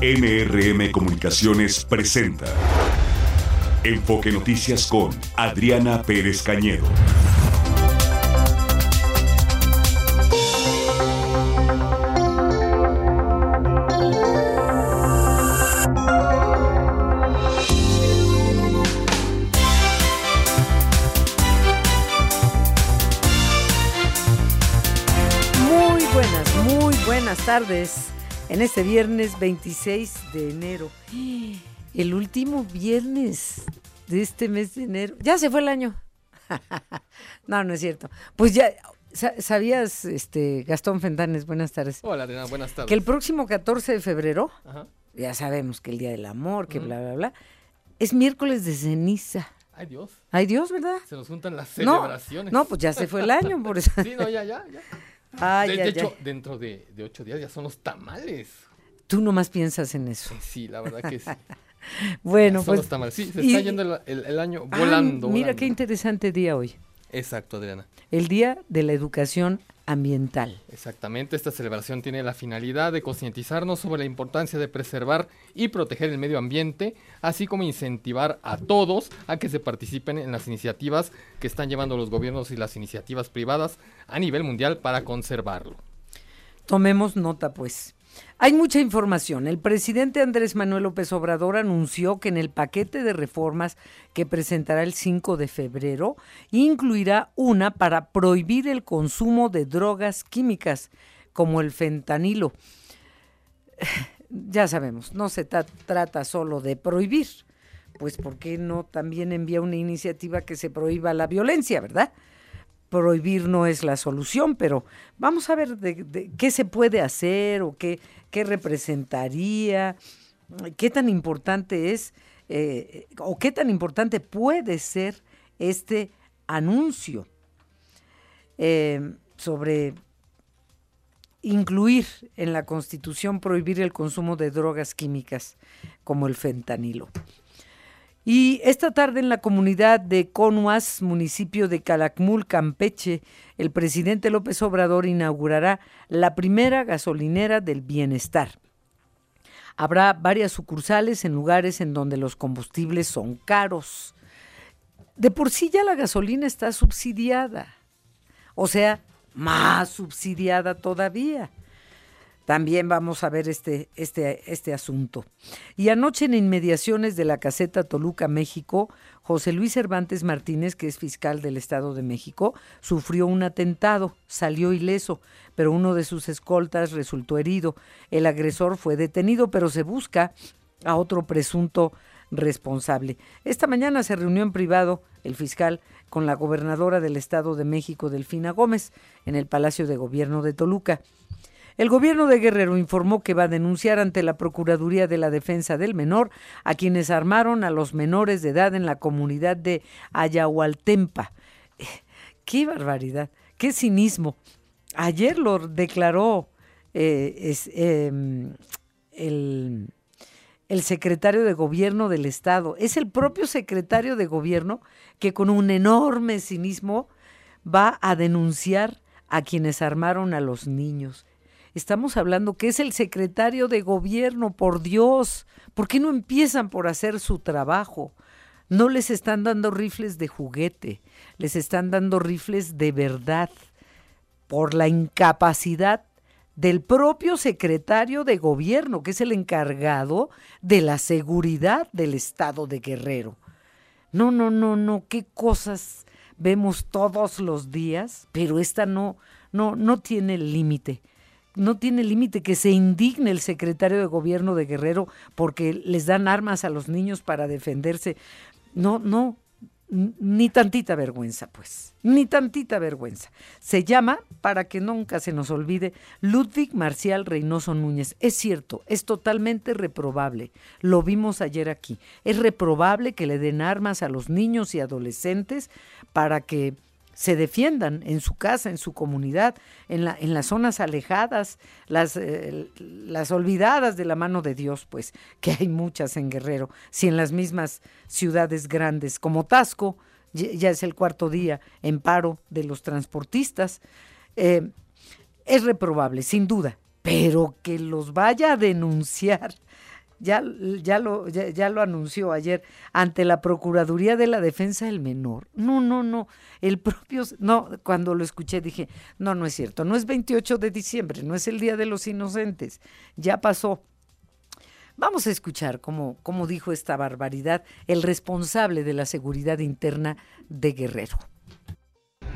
NRM Comunicaciones presenta Enfoque Noticias con Adriana Pérez Cañedo. Tardes en este viernes 26 de enero. El último viernes de este mes de enero. Ya se fue el año. no, no es cierto. Pues ya, sa- ¿sabías, este, Gastón Fentanes, buenas tardes, Hola, Adriana, buenas tardes. que el próximo 14 de febrero, Ajá. ya sabemos que el Día del Amor, que bla, bla, bla, es miércoles de ceniza. Ay, Dios. Ay Dios, ¿verdad? Se nos juntan las No, celebraciones. no, pues ya se fue el año, por eso. Sí, no, ya, ya, ya. Ay, de, hecho, dentro de, de ocho días ya son los tamales. Tú nomás piensas en eso. Sí, la verdad que sí. Bueno, son pues los tamales. Sí, se y- está yendo el, el- el año Ah, volando. mira volando. qué interesante día hoy. Exacto, Adriana. El Día de la Educación Ambiental. Exactamente, esta celebración tiene la finalidad de concientizarnos sobre la importancia de preservar y proteger el medio ambiente, así como incentivar a todos a que se participen en las iniciativas que están llevando los gobiernos y las iniciativas privadas a nivel mundial para conservarlo. Tomemos nota, pues. Hay mucha información. El presidente Andrés Manuel López Obrador anunció que en el paquete de reformas que presentará el 5 de febrero incluirá una para prohibir el consumo de drogas químicas como el fentanilo. Ya sabemos, no se ta- trata solo de prohibir, pues ¿por qué no también envía una iniciativa que se prohíba la violencia, verdad? Prohibir no es la solución, pero vamos a ver de, qué se puede hacer o qué, qué representaría, qué tan importante es eh, o qué tan importante puede ser este anuncio eh, sobre incluir en la Constitución prohibir el consumo de drogas químicas como el fentanilo. Y esta tarde en la comunidad de Conuas, municipio de Calakmul, Campeche, el presidente López Obrador inaugurará la primera gasolinera del bienestar. Habrá varias sucursales en lugares en donde los combustibles son caros. De por sí ya la gasolina está subsidiada. O sea, más subsidiada todavía. También vamos a ver este, este, este asunto. Y anoche en inmediaciones de la caseta Toluca, México, José Luis Cervantes Martínez, que es fiscal del Estado de México, sufrió un atentado, salió ileso, pero uno de sus escoltas resultó herido. El agresor fue detenido, pero se busca a otro presunto responsable. Esta mañana se reunió en privado el fiscal con la gobernadora del Estado de México, Delfina Gómez, en el Palacio de Gobierno de Toluca. El gobierno de Guerrero informó que va a denunciar ante la Procuraduría de la Defensa del Menor a quienes armaron a los menores de edad en la comunidad de Ayahualtempa. ¡Qué barbaridad! ¡Qué cinismo! Ayer lo declaró eh, es, eh, el, el secretario de gobierno del Estado. Es el propio secretario de gobierno que con un enorme cinismo va a denunciar a quienes armaron a los niños. Estamos hablando que es el secretario de gobierno, por Dios. ¿Por qué no empiezan por hacer su trabajo? No les están dando rifles de juguete, les están dando rifles de verdad por la incapacidad del propio secretario de gobierno, que es el encargado de la seguridad del estado de Guerrero. No, no, no, no, qué cosas vemos todos los días, pero esta no, no, no tiene límite. No tiene límite que se indigne el secretario de gobierno de Guerrero porque les dan armas a los niños para defenderse. No, no, ni tantita vergüenza, pues, ni tantita vergüenza. Se llama, para que nunca se nos olvide, Ludwig Marcial Reynoso Núñez. Es cierto, es totalmente reprobable. Lo vimos ayer aquí. Es reprobable que le den armas a los niños y adolescentes para que se defiendan en su casa, en su comunidad, en, la, en las zonas alejadas, las, eh, las olvidadas de la mano de Dios, pues, que hay muchas en Guerrero, si en las mismas ciudades grandes como Tasco, ya ya es el cuarto día en paro de los transportistas, eh, es reprobable, sin duda, pero que los vaya a denunciar. Ya, ya, lo, ya, lo anunció ayer ante la Procuraduría de la Defensa del Menor. No, no, no. El propio. No, cuando lo escuché dije: no, no es cierto. No es 28 de diciembre, no es el Día de los Inocentes. Ya pasó. Vamos a escuchar cómo, cómo dijo esta barbaridad el responsable de la seguridad interna de Guerrero.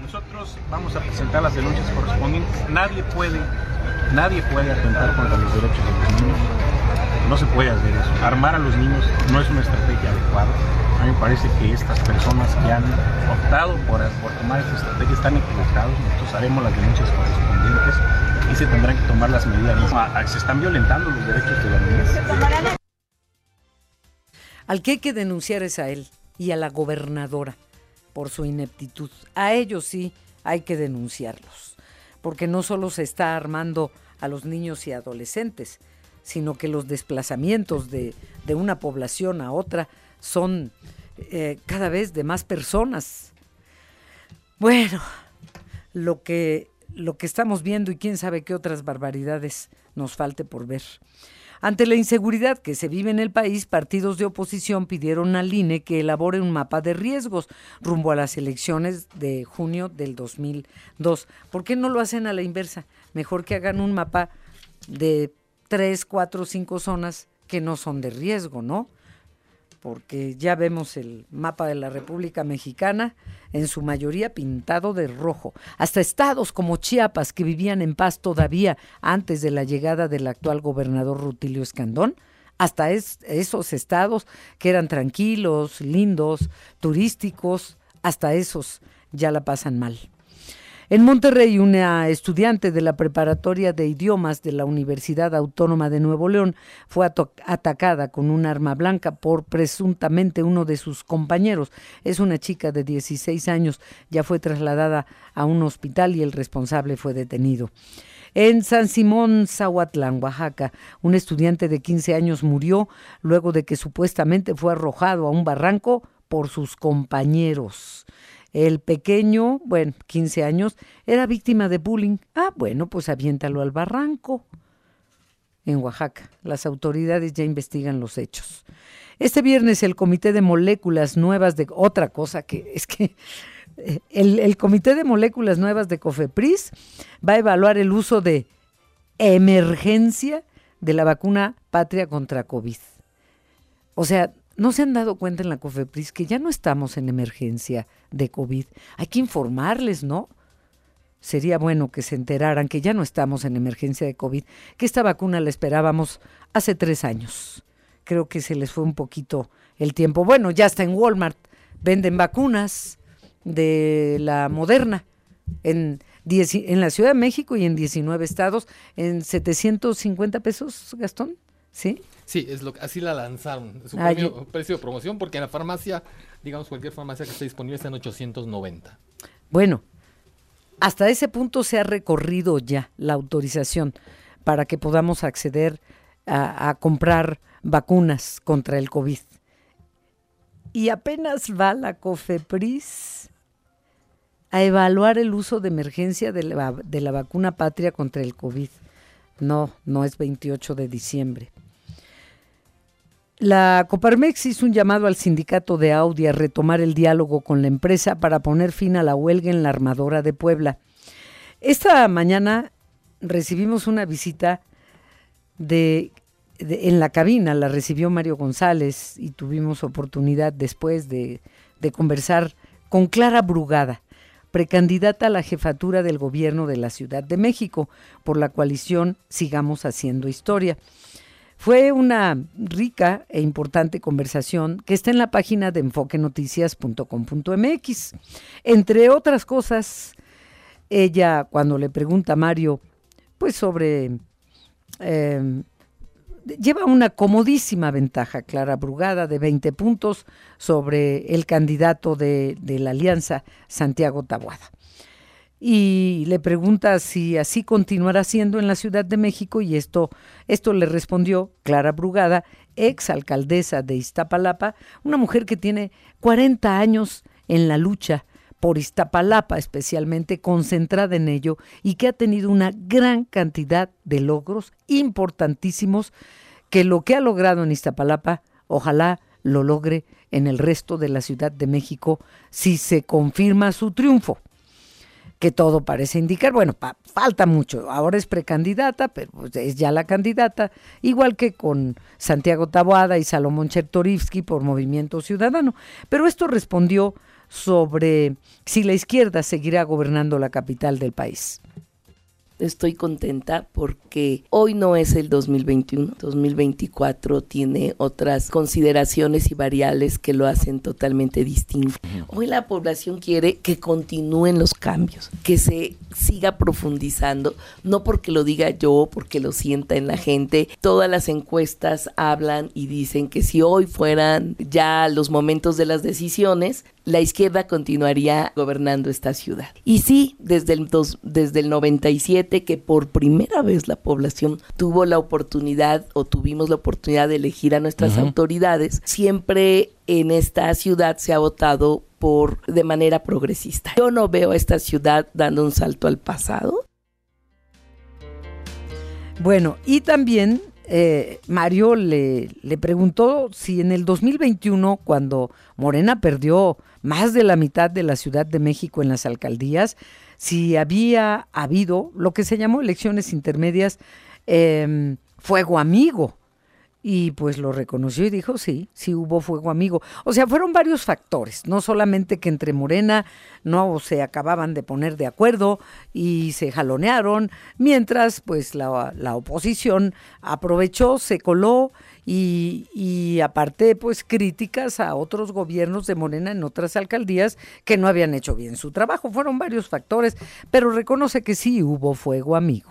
Nosotros vamos a presentar las denuncias correspondientes. Nadie puede, nadie puede atentar contra los derechos de los niños. No se puede hacer eso. Armar a los niños no es una estrategia adecuada. A mí me parece que estas personas que han optado por, por tomar esta estrategia están equivocados. Nosotros haremos las denuncias correspondientes y se tendrán que tomar las medidas. Se están violentando los derechos de la niñez. Al que hay que denunciar es a él y a la gobernadora por su ineptitud. A ellos sí hay que denunciarlos, porque no solo se está armando a los niños y adolescentes, sino que los desplazamientos de, de una población a otra son eh, cada vez de más personas. Bueno, lo que lo que estamos viendo y quién sabe qué otras barbaridades nos falte por ver. Ante la inseguridad que se vive en el país, partidos de oposición pidieron al INE que elabore un mapa de riesgos rumbo a las elecciones de junio del 2002. ¿Por qué no lo hacen a la inversa? Mejor que hagan un mapa de tres, cuatro, cinco zonas que no son de riesgo, ¿no? porque ya vemos el mapa de la República Mexicana, en su mayoría pintado de rojo. Hasta estados como Chiapas, que vivían en paz todavía antes de la llegada del actual gobernador Rutilio Escandón, hasta esos estados que eran tranquilos, lindos, turísticos, hasta esos ya la pasan mal. En Monterrey, una estudiante de la preparatoria de idiomas de la Universidad Autónoma de Nuevo León fue atacada con un arma blanca por presuntamente uno de sus compañeros. Es una chica de 16 años, ya fue trasladada a un hospital y el responsable fue detenido. En San Simón, Zahuatlán, Oaxaca, un estudiante de 15 años murió luego de que supuestamente fue arrojado a un barranco por sus compañeros. El pequeño, bueno, 15 años, era víctima de bullying. Ah, bueno, pues aviéntalo al barranco. En Oaxaca, las autoridades ya investigan los hechos. Este viernes el Comité de Moléculas Nuevas de otra cosa que es que eh, el, el Comité de Moléculas Nuevas de COFEPRIS va a evaluar el uso de emergencia de la vacuna Patria contra COVID. O sea, ¿No se han dado cuenta en la COFEPRIS que ya no estamos en emergencia de COVID? Hay que informarles, ¿no? Sería bueno que se enteraran que ya no estamos en emergencia de COVID, que esta vacuna la esperábamos hace tres años. Creo que se les fue un poquito el tiempo. Bueno, ya está en Walmart. Venden vacunas de la Moderna en, en la Ciudad de México y en 19 estados en 750 pesos, Gastón. ¿Sí? Sí, es lo, así la lanzaron. Su precio de promoción, porque en la farmacia, digamos, cualquier farmacia que esté disponible está en 890. Bueno, hasta ese punto se ha recorrido ya la autorización para que podamos acceder a, a comprar vacunas contra el COVID. Y apenas va la COFEPRIS a evaluar el uso de emergencia de la, de la vacuna patria contra el COVID. No, no es 28 de diciembre. La Coparmex hizo un llamado al sindicato de Audi a retomar el diálogo con la empresa para poner fin a la huelga en la armadora de Puebla. Esta mañana recibimos una visita de, en la cabina, la recibió Mario González y tuvimos oportunidad después de, de conversar con Clara Brugada, precandidata a la jefatura del gobierno de la Ciudad de México por la coalición Sigamos Haciendo Historia. Fue una rica e importante conversación que está en la página de enfoquenoticias.com.mx. Entre otras cosas, ella cuando le pregunta a Mario, pues sobre... Em, lleva una comodísima ventaja, Clara Brugada, de 20 puntos sobre el candidato de, de la alianza, Santiago Tabuada y le pregunta si así continuará siendo en la Ciudad de México y esto, esto le respondió Clara Brugada, ex alcaldesa de Iztapalapa, una mujer que tiene 40 años en la lucha por Iztapalapa especialmente, concentrada en ello y que ha tenido una gran cantidad de logros importantísimos que lo que ha logrado en Iztapalapa, ojalá lo logre en el resto de la Ciudad de México si se confirma su triunfo que todo parece indicar. Bueno, falta mucho. Ahora es precandidata, pero pues, es ya la candidata, igual que con Santiago Taboada y Salomón Chertorivsky por Movimiento Ciudadano. Pero esto respondió sobre si la izquierda seguirá gobernando la capital del país estoy contenta porque hoy no es el 2021, 2024 tiene otras consideraciones y variables que lo hacen totalmente distinto. Hoy la población quiere que continúen los cambios, que se siga profundizando, no porque lo diga yo, porque lo sienta en la gente. Todas las encuestas hablan y dicen que si hoy fueran ya los momentos de las decisiones, la izquierda continuaría gobernando esta ciudad. Y sí, desde el, desde el 97 que por primera vez la población tuvo la oportunidad o tuvimos la oportunidad de elegir a nuestras autoridades, siempre en esta ciudad se ha votado por de manera progresista. Yo no veo a esta ciudad dando un salto al pasado. Bueno, y también eh, Mario le, le preguntó si en el 2021, cuando Morena perdió más de la mitad de la Ciudad de México en las alcaldías, si había habido lo que se llamó elecciones intermedias, em, fuego amigo y pues lo reconoció y dijo, sí, sí hubo fuego amigo. O sea, fueron varios factores, no solamente que entre Morena no se acababan de poner de acuerdo y se jalonearon, mientras pues la, la oposición aprovechó, se coló y, y, aparte pues críticas a otros gobiernos de Morena en otras alcaldías que no habían hecho bien su trabajo. Fueron varios factores, pero reconoce que sí hubo fuego amigo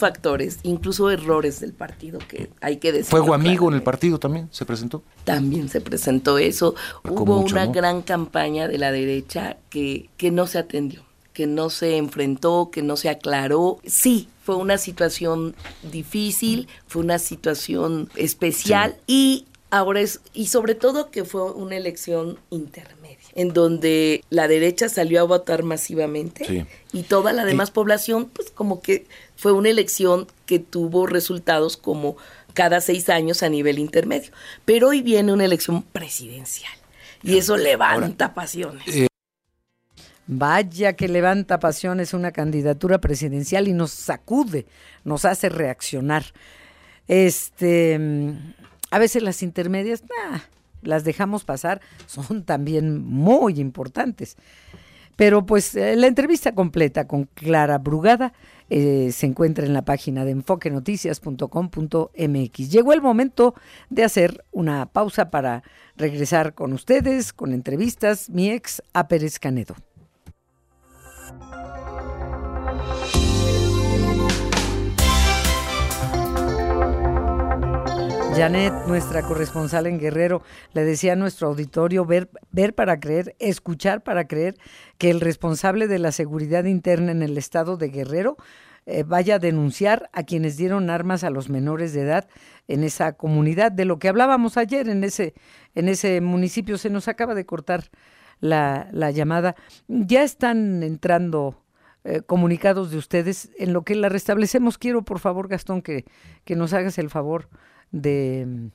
factores, incluso errores del partido que hay que decir. Fuego amigo en el partido también se presentó. También se presentó eso. Hubo una gran campaña de la derecha que, que no se atendió, que no se enfrentó, que no se aclaró. Sí, fue una situación difícil, fue una situación especial y ahora es, y sobre todo que fue una elección intermedia en donde la derecha salió a votar masivamente y toda la demás población, pues como que fue una elección que tuvo resultados como cada seis años a nivel intermedio. Pero hoy viene una elección presidencial y eso levanta pasiones. Eh, Vaya que levanta pasiones una candidatura presidencial y nos sacude, nos hace reaccionar. Este, mm, a veces las intermedias, las dejamos pasar, son también muy importantes. Pero pues eh, la entrevista completa con Clara Brugada eh, se encuentra en la página de enfoquenoticias.com.mx. Llegó el momento de hacer una pausa para regresar con ustedes, con entrevistas, mi ex a Pérez Canedo. Janet, nuestra corresponsal en Guerrero, le decía a nuestro auditorio ver, ver para creer, escuchar para creer que el responsable de la seguridad interna en el estado de Guerrero eh, vaya a denunciar a quienes dieron armas a los menores de edad en esa comunidad, de lo que hablábamos ayer en ese, en ese municipio. Se nos acaba de cortar la, la llamada. Ya están entrando eh, comunicados de ustedes en lo que la restablecemos. Quiero, por favor, Gastón, que, que nos hagas el favor de,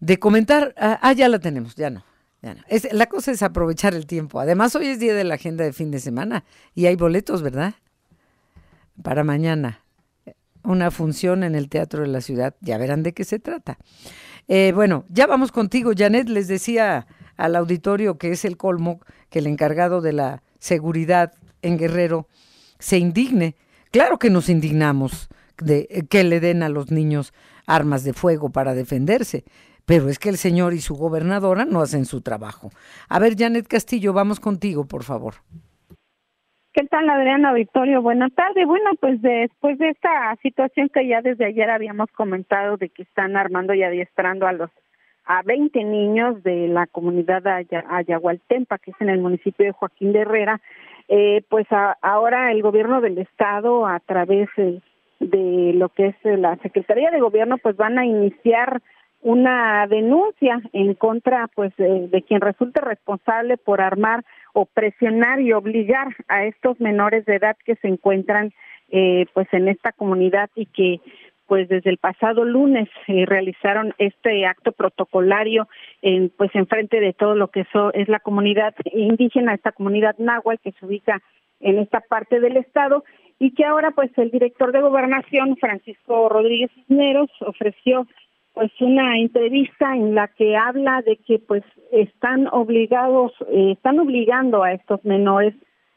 de comentar. Ah, ah, ya la tenemos, ya no. Ya no. La cosa es aprovechar el tiempo. Además, hoy es día de la agenda de fin de semana y hay boletos, ¿verdad? Para mañana. Una función en el Teatro de la Ciudad. Ya verán de qué se trata. Eh, bueno, ya vamos contigo, Janet. Les decía al auditorio que es el colmo que el encargado de la seguridad en Guerrero se indigne. Claro que nos indignamos de eh, que le den a los niños armas de fuego para defenderse. Pero es que el señor y su gobernadora no hacen su trabajo. A ver, Janet Castillo, vamos contigo, por favor. ¿Qué tal, Adriana Victorio? Buenas tardes. Bueno, pues después de esta situación que ya desde ayer habíamos comentado de que están armando y adiestrando a los a 20 niños de la comunidad Ayahualtempa, que es en el municipio de Joaquín de Herrera, eh, pues ahora el gobierno del estado a través de de lo que es la Secretaría de Gobierno, pues van a iniciar una denuncia en contra pues de, quien resulte responsable por armar o presionar y obligar a estos menores de edad que se encuentran eh, pues en esta comunidad y que pues desde el pasado lunes eh, realizaron este acto protocolario en pues enfrente de todo lo que es la comunidad indígena, esta comunidad náhuatl que se ubica en esta parte del estado y que ahora pues el director de gobernación Francisco Rodríguez Cisneros ofreció pues una entrevista en la que habla de que pues están obligados eh, están obligando a estos menores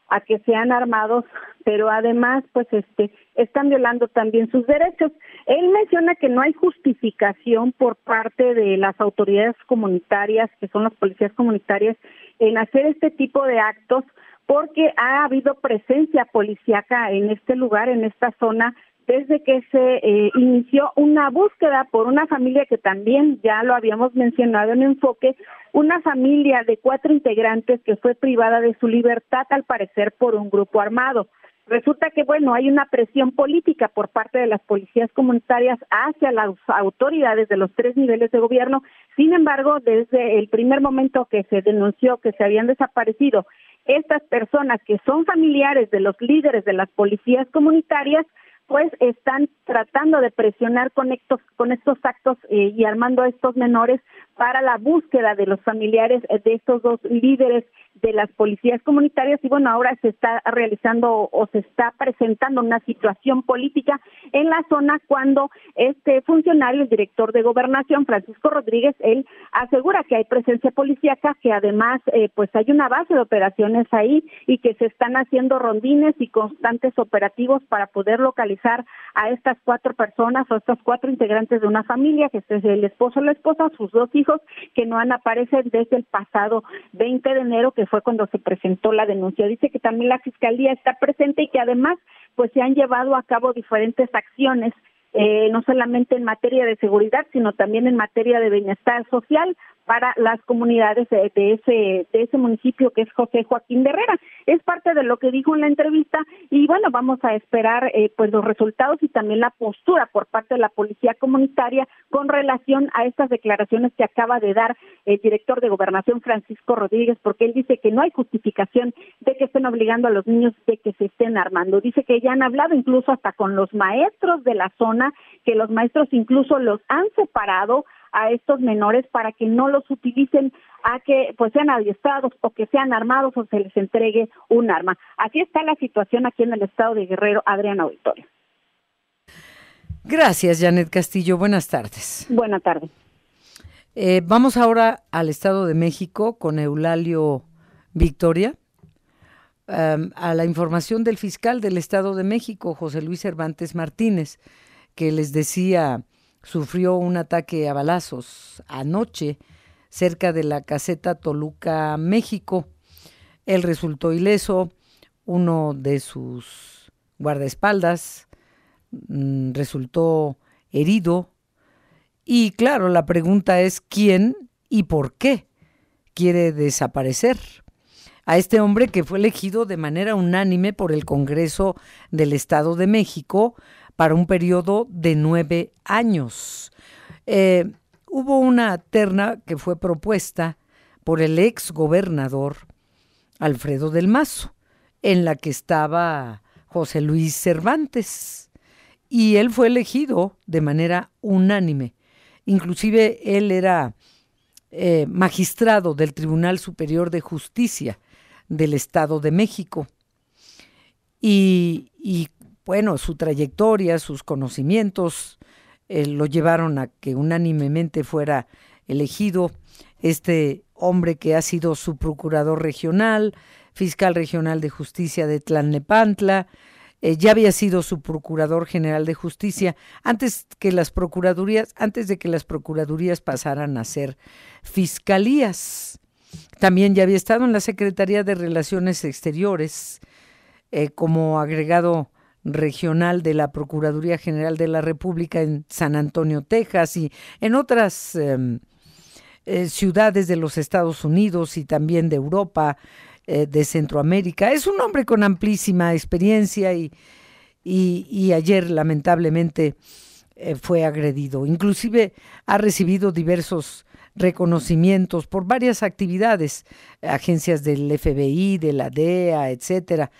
a que sean armados, pero además pues este están violando también sus derechos. Él menciona que no hay justificación por parte de las autoridades comunitarias, que son las policías comunitarias, en hacer este tipo de actos porque ha habido presencia policíaca en este lugar, en esta zona, desde que se eh, inició una búsqueda por una familia que también ya lo habíamos mencionado en enfoque, una familia de cuatro integrantes que fue privada de su libertad al parecer por un grupo armado. Resulta que, bueno, hay una presión política por parte de las policías comunitarias hacia las autoridades de los tres niveles de gobierno. Sin embargo, desde el primer momento que se denunció que se habían desaparecido estas personas que son familiares de los líderes de las policías comunitarias, pues están tratando de presionar con estos, con estos actos eh, y armando a estos menores para la búsqueda de los familiares de estos dos líderes de las policías comunitarias y bueno, ahora se está realizando o se está presentando una situación política en la zona cuando este funcionario, el director de gobernación, Francisco Rodríguez, él asegura que hay presencia policíaca, que además eh, pues hay una base de operaciones ahí y que se están haciendo rondines y constantes operativos para poder localizar a estas cuatro personas o estas cuatro integrantes de una familia, que es el esposo la esposa, sus dos hijos, que no han aparecido desde el pasado 20 de enero, que fue cuando se presentó la denuncia. Dice que también la Fiscalía está presente y que además pues se han llevado a cabo diferentes acciones eh, no solamente en materia de seguridad, sino también en materia de bienestar social para las comunidades de, ese de ese municipio que es José Joaquín de Herrera. Es parte de lo que dijo en la entrevista y bueno, vamos a esperar eh, pues los resultados y también la postura por parte de la policía comunitaria con relación a estas declaraciones que acaba de dar el director de Gobernación Francisco Rodríguez, porque él dice que no hay justificación de que estén obligando a los niños de que se estén armando. Dice que ya han hablado incluso hasta con los maestros de la zona, que los maestros incluso los han separado a estos menores para que no los utilicen a que pues sean adiestrados o que sean armados o se les entregue un arma. Así está la situación aquí en el estado de Guerrero, Adriana Auditorio. Gracias, Janet Castillo. Buenas tardes. Buenas tardes. Eh, vamos ahora al Estado de México con Eulalio Victoria. a la información del fiscal del Estado de México, José Luis Cervantes Martínez, que les decía sufrió un ataque a balazos anoche cerca de la caseta Toluca, México. Él resultó ileso, uno de sus guardaespaldas mm, resultó herido. Y claro, la pregunta es quién y por qué quiere desaparecer a este hombre que fue elegido de manera unánime por el Congreso del Estado de México para un periodo de nueve años. Eh, hubo una terna que fue propuesta por el ex gobernador Alfredo del Mazo, en la que estaba José Luis Cervantes, y él fue elegido de manera unánime. Inclusive él era eh, magistrado del Tribunal Superior de Justicia del Estado de México. Y, y bueno, su trayectoria, sus conocimientos eh, lo llevaron a que unánimemente fuera elegido este hombre que ha sido su procurador regional, fiscal regional de justicia de Tlalnepantla, eh, ya había sido su procurador general de justicia antes que las procuradurías, antes de que las procuradurías pasaran a ser fiscalías. También ya había estado en la Secretaría de Relaciones Exteriores eh, como agregado regional de la Procuraduría General de la República en San Antonio, Texas y en otras em, eh, ciudades de los Estados Unidos y también de Europa, eh, de Centroamérica. Es un hombre con amplísima experiencia y, y, ayer lamentablemente eh, fue agredido. Inclusive ha recibido diversos reconocimientos por varias actividades, agencias del FBI, de la DEA, etcétera,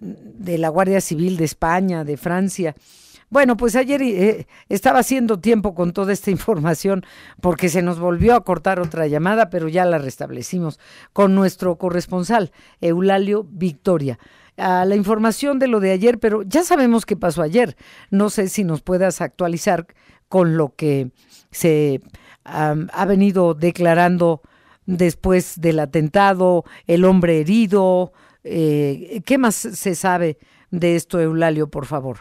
de la Guardia Civil de España, de Francia. Bueno, pues ayer eh, estaba haciendo tiempo con toda esta información porque se nos volvió a cortar otra llamada, pero ya la restablecimos con nuestro corresponsal, Eulalio Victoria. La información de lo de ayer, pero ya sabemos qué pasó ayer. No sé si nos puedas actualizar con lo que se ha venido declarando después del atentado, el hombre herido. Eh, ¿Qué más se sabe de esto, Eulalio, por favor?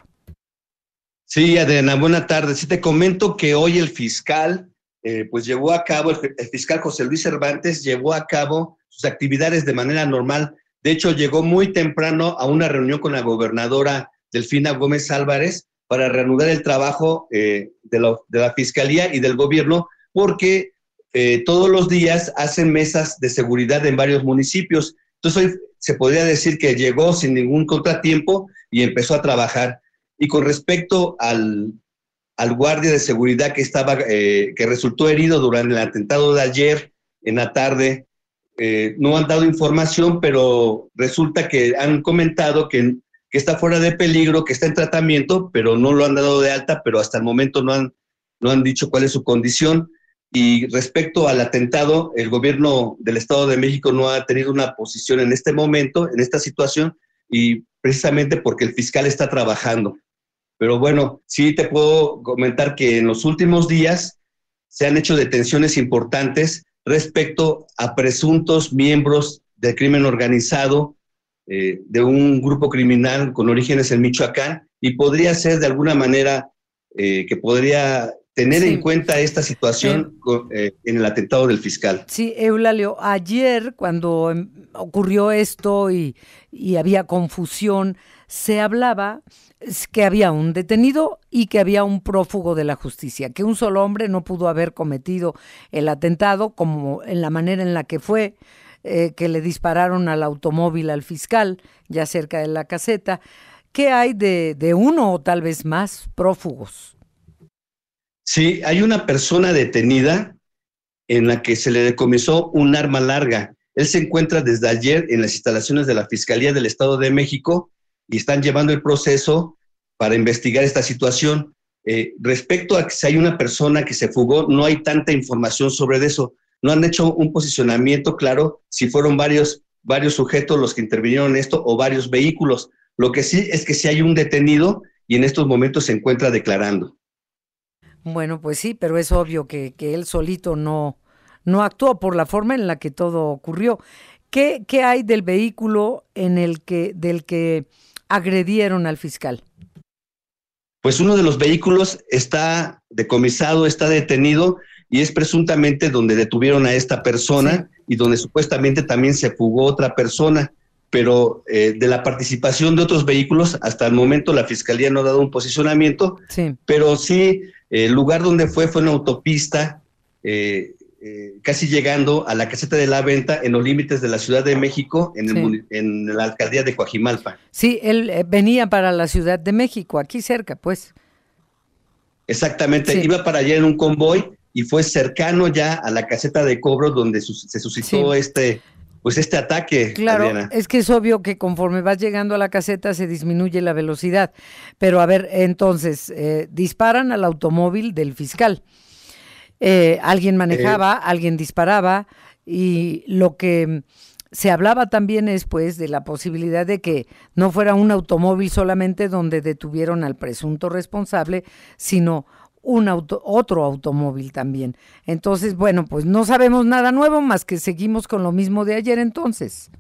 Sí, Adriana, buena tarde. Sí, te comento que hoy el fiscal, eh, pues llevó a cabo, el, fiscal José Luis Cervantes llevó a cabo sus actividades de manera normal. De hecho, llegó muy temprano a una reunión con la gobernadora Delfina Gómez Álvarez para reanudar el trabajo eh, de, la fiscalía y del gobierno, porque eh, todos los días hacen mesas de seguridad en varios municipios. Entonces, se podría decir que llegó sin ningún contratiempo y empezó a trabajar. Y con respecto al, guardia de seguridad que, estaba, eh, que resultó herido durante el atentado de ayer en la tarde, eh, no han dado información, pero resulta que han comentado que, que, está fuera de peligro, que está en tratamiento, pero no lo han dado de alta, pero hasta el momento no han, no han dicho cuál es su condición. Y respecto al atentado, el gobierno del Estado de México no ha tenido una posición en este momento, en esta situación, y precisamente porque el fiscal está trabajando. Pero bueno, sí te puedo comentar que en los últimos días se han hecho detenciones importantes respecto a presuntos miembros del crimen organizado eh, de un grupo criminal con orígenes en Michoacán y podría ser de alguna manera eh, que podría tener en cuenta esta situación eh, en el atentado del fiscal. Sí, Eulalio, ayer cuando em, ocurrió esto y, y había confusión, se hablaba que había un detenido y que había un prófugo de la justicia, que un solo hombre no pudo haber cometido el atentado como en la manera en la que fue, eh, que le dispararon al automóvil al fiscal, ya cerca de la caseta. ¿Qué hay de, de uno o tal vez más prófugos? Sí, hay una persona detenida en la que se le decomisó un arma larga. Él se encuentra desde ayer en las instalaciones de la Fiscalía del Estado de México y están llevando el proceso para investigar esta situación. Eh, respecto a si hay una persona que se fugó, no hay tanta información sobre eso. No han hecho un posicionamiento claro si fueron varios, varios sujetos los que intervinieron en esto o varios vehículos. Lo que sí es que si hay un detenido y en estos momentos se encuentra declarando. Bueno, pues sí, pero es obvio que, que él solito no, no actuó por la forma en la que todo ocurrió. ¿Qué, ¿Qué, hay del vehículo en el que, del que agredieron al fiscal? Pues uno de los vehículos está decomisado, está detenido y es presuntamente donde detuvieron a esta persona y donde supuestamente también se fugó otra persona. Pero eh, de la participación de otros vehículos, hasta el momento la fiscalía no ha dado un posicionamiento, sí. pero sí, el lugar donde fue fue una autopista eh, eh, casi llegando a la caseta de la venta en los límites de la Ciudad de México, en, la alcaldía de Coajimalpa. Sí, él eh, venía para la Ciudad de México, aquí cerca, pues. Exactamente, iba para allá en un convoy y fue cercano ya a la caseta de cobro donde se suscitó este pues este ataque. Claro, es que es obvio que conforme vas llegando a la caseta se disminuye la velocidad. Pero a ver, entonces, eh, disparan al automóvil del fiscal. Eh, alguien manejaba, eh, alguien disparaba y lo que se hablaba también es pues de la posibilidad de que no fuera un automóvil solamente donde detuvieron al presunto responsable, sino un auto, otro automóvil también. Entonces, bueno, pues no sabemos nada nuevo más que seguimos con lo mismo de ayer entonces.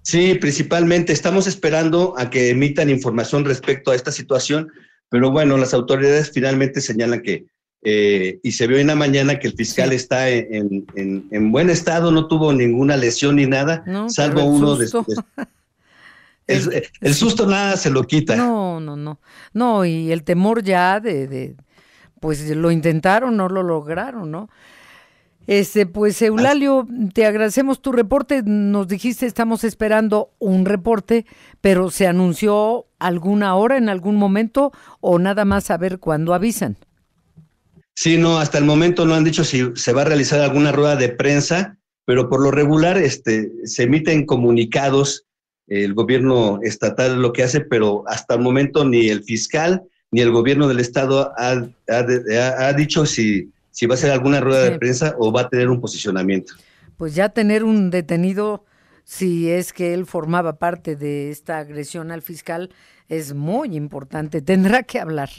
Sí, principalmente estamos esperando a que emitan información respecto a esta situación, pero bueno, las autoridades finalmente señalan que eh, y se vio en la mañana que el fiscal está en, buen estado, no tuvo ninguna lesión ni nada, salvo uno de, el, susto nada se lo quita. No, no, no. No, y el temor ya de, de, pues lo intentaron, no lo lograron, ¿no? Este, pues Eulalio, te agradecemos tu reporte. Nos dijiste, estamos esperando un reporte, pero se anunció alguna hora, en algún momento, o nada más saber cuándo avisan? Sí, no, hasta el momento no han dicho si se va a realizar alguna rueda de prensa, pero por lo regular este, se emiten comunicados, el gobierno estatal lo que hace, pero hasta el momento ni el fiscal ni el gobierno del estado ha, ha, dicho si, si va a ser alguna rueda de prensa o va a tener un posicionamiento. Pues ya tener un detenido, si es que él formaba parte de esta agresión al fiscal, es muy importante. Tendrá que hablar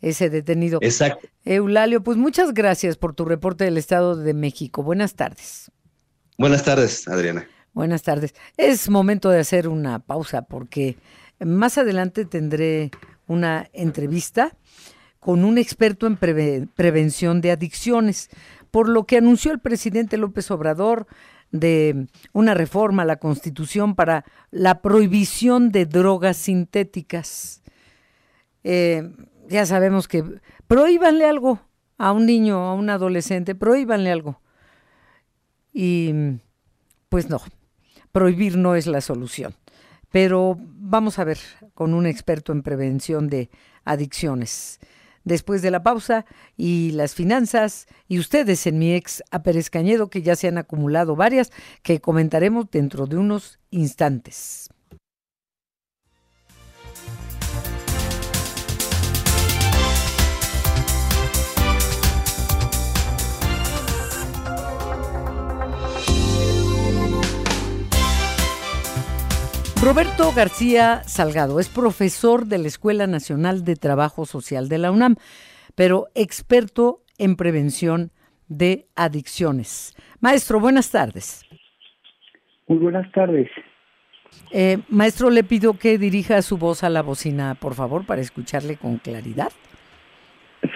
ese detenido. Exacto. Eulalio, pues muchas gracias por tu reporte del Estado de México. Buenas tardes. Buenas tardes, Adriana. Buenas tardes. Es momento de hacer una pausa porque más adelante tendré una entrevista con un experto en prevención de adicciones, por lo que anunció el presidente López Obrador de una reforma a la Constitución para la prohibición de drogas sintéticas. Eh, ya sabemos que prohíbanle algo a un niño, a un adolescente, prohíbanle algo. Y pues no, prohibir no es la solución. Pero vamos a ver con un experto en prevención de adicciones. Después de la pausa y las finanzas y ustedes en mi ex a Pérez Cañedo, que ya se han acumulado varias, que comentaremos dentro de unos instantes. Roberto García Salgado es profesor de la Escuela Nacional de Trabajo Social de la UNAM, pero experto en prevención de adicciones. Maestro, buenas tardes. Muy buenas tardes. Eh, maestro, le pido que dirija su voz a la bocina, por favor, para escucharle con claridad.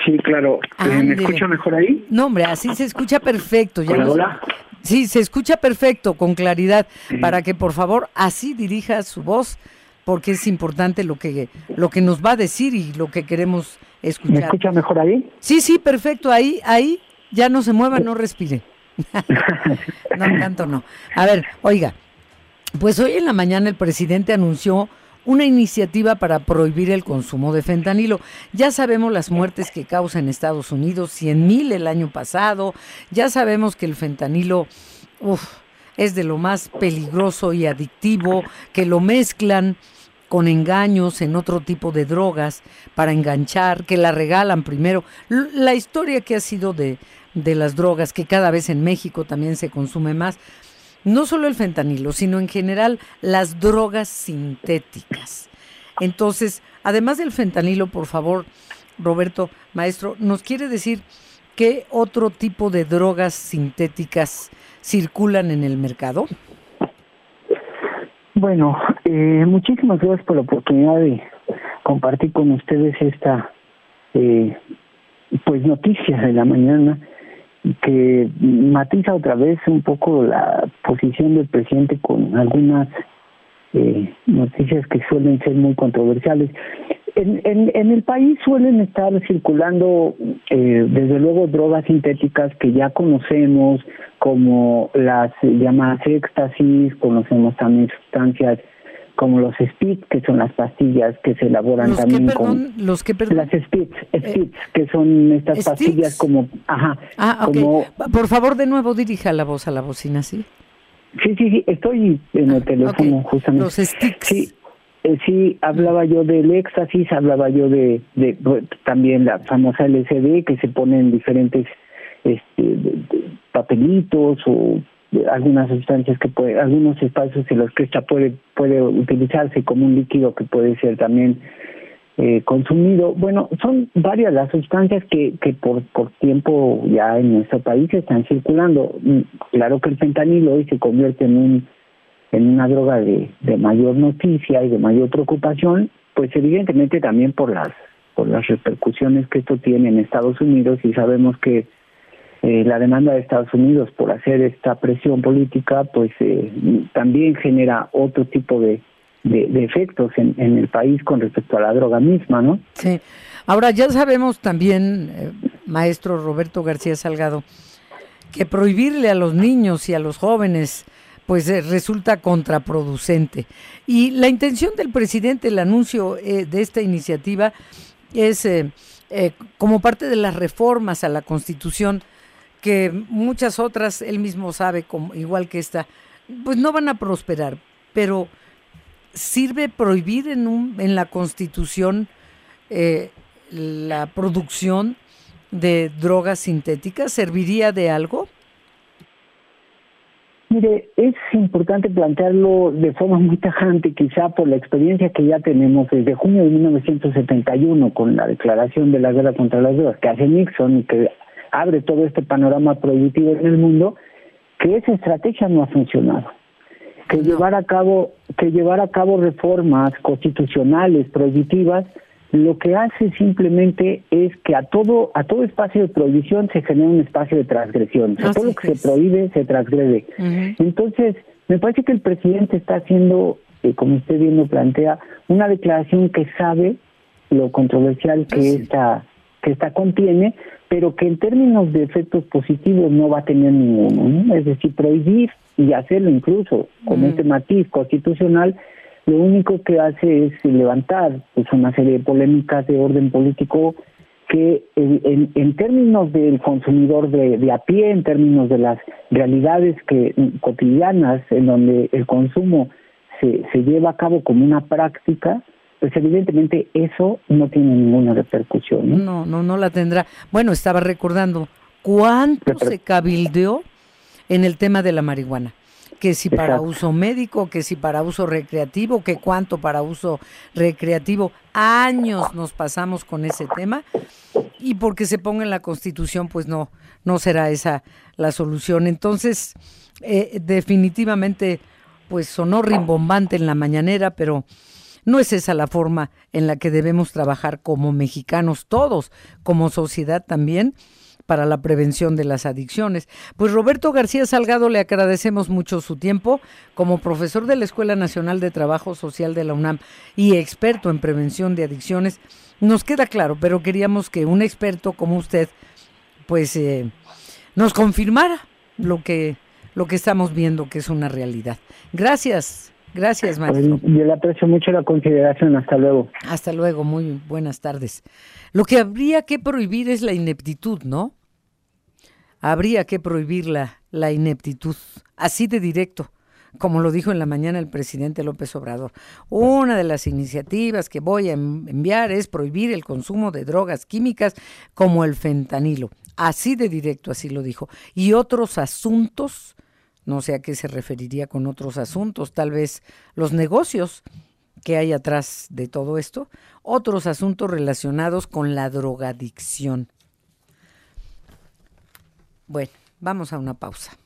Sí, claro. Eh, ¿Me escucha mejor ahí? No, hombre, así se escucha perfecto. Ya hola. Sí, se escucha perfecto, con claridad, para que por favor así dirija su voz, porque es importante lo que, lo que nos va a decir y lo que queremos escuchar. ¿Me escucha mejor ahí? Sí, sí, perfecto, ahí, ahí, ya no se mueva, no respire. no, tanto no. A ver, oiga, pues hoy en la mañana el presidente anunció una iniciativa para prohibir el consumo de fentanilo. Ya sabemos las muertes que causa en Estados Unidos, 100 mil el año pasado, ya sabemos que el fentanilo es de lo más peligroso y adictivo, que lo mezclan con engaños en otro tipo de drogas para enganchar, que la regalan primero. La historia que ha sido de, de las drogas, que cada vez en México también se consume más, no solo el fentanilo, sino en general las drogas sintéticas. Entonces, además del fentanilo, por favor, Roberto, maestro, ¿nos quiere decir qué otro tipo de drogas sintéticas circulan en el mercado? Bueno, eh, muchísimas gracias por la oportunidad de compartir con ustedes esta eh, pues noticia de la mañana que matiza otra vez un poco la posición del presidente con algunas eh, noticias que suelen ser muy controversiales. En, en, en el país suelen estar circulando, eh, desde luego, drogas sintéticas que ya conocemos, como las llamadas éxtasis, conocemos también sustancias como los SPITs, que son las pastillas que se elaboran también con los que las SPITs, eh, que son estas pastillas como ajá, ah, como por favor de nuevo dirija la voz a la bocina, sí. Sí, sí, sí, estoy en el ah, teléfono justamente. Los sticks. Sí, eh, sí, hablaba yo del éxtasis, hablaba yo de, de, también la famosa LCD que se pone en diferentes este, papelitos o algunas sustancias que puede, algunos espacios en los que esta puede, puede utilizarse como un líquido que puede ser también eh, consumido. Bueno, son varias las sustancias que, que por, por tiempo ya en nuestro país están circulando. Mm, claro que el fentanilo hoy se convierte en un en una droga de, de mayor noticia y de mayor preocupación, pues evidentemente también por las por las repercusiones que esto tiene en Estados Unidos y sabemos que eh, la demanda de Estados Unidos por hacer esta presión política, pues eh, también genera otro tipo de, de, efectos en, en, el país con respecto a la droga misma, ¿no? Sí. Ahora ya sabemos también, eh, maestro Roberto García Salgado, que prohibirle a los niños y a los jóvenes pues eh, resulta contraproducente. Y la intención del presidente, el anuncio eh, de esta iniciativa es eh, como parte de las reformas a la Constitución que muchas otras, él mismo sabe, como, igual que esta, pues no van a prosperar, pero sirve prohibir en, un, en la Constitución la producción de drogas sintéticas, ¿serviría de algo? Mire, es importante plantearlo de forma muy tajante, quizá por la experiencia que ya tenemos desde junio de 1971 con la declaración de la guerra contra las drogas que hace Nixon y que abre todo este panorama prohibitivo en el mundo, que esa estrategia no ha funcionado. Que llevar a cabo que llevar a cabo reformas constitucionales prohibitivas lo que hace simplemente es que a todo a todo espacio de prohibición se genera un espacio de transgresión. O todo lo que se prohíbe se transgrede. Entonces, me parece que el presidente está haciendo, eh, como usted bien lo plantea, una declaración que sabe lo controversial que esta que esta contiene, pero que en términos de efectos positivos no va a tener ninguno. Es decir, prohibir y hacerlo incluso con este matiz constitucional lo único que hace es levantar pues, una serie de polémicas de orden político que en, en términos del consumidor de, de, a pie, en términos de las realidades que cotidianas en donde el consumo se, se lleva a cabo como una práctica, pues evidentemente eso no tiene ninguna repercusión. No, no, no, no la tendrá. Bueno, estaba recordando cuánto se cabildeó en el tema de la marihuana que si para uso médico, que si para uso recreativo, que cuánto para uso recreativo. Años nos pasamos con ese tema y porque se ponga en la Constitución, pues no, no será esa la solución. Entonces, eh, definitivamente, pues sonó rimbombante en la mañanera, pero no es esa la forma en la que debemos trabajar como mexicanos todos, como sociedad también para la prevención de las adicciones. Pues Roberto García Salgado le agradecemos mucho su tiempo como profesor de la Escuela Nacional de Trabajo Social de la UNAM y experto en prevención de adicciones. Nos queda claro, pero queríamos que un experto como usted pues eh, nos confirmara lo que lo que estamos viendo que es una realidad. Gracias. Gracias, maestro. Yo le aprecio mucho la consideración. Hasta luego. Hasta luego. Muy buenas tardes. Lo que habría que prohibir es la ineptitud, ¿no? Habría que prohibir la, la ineptitud, así de directo, como lo dijo en la mañana el presidente López Obrador. Una de las iniciativas que voy a enviar es prohibir el consumo de drogas químicas como el fentanilo. Así de directo, así lo dijo. Y otros asuntos, no sé a qué se referiría con otros asuntos, tal vez los negocios que hay atrás de todo esto, otros asuntos relacionados con la drogadicción. Bueno, vamos a una pausa.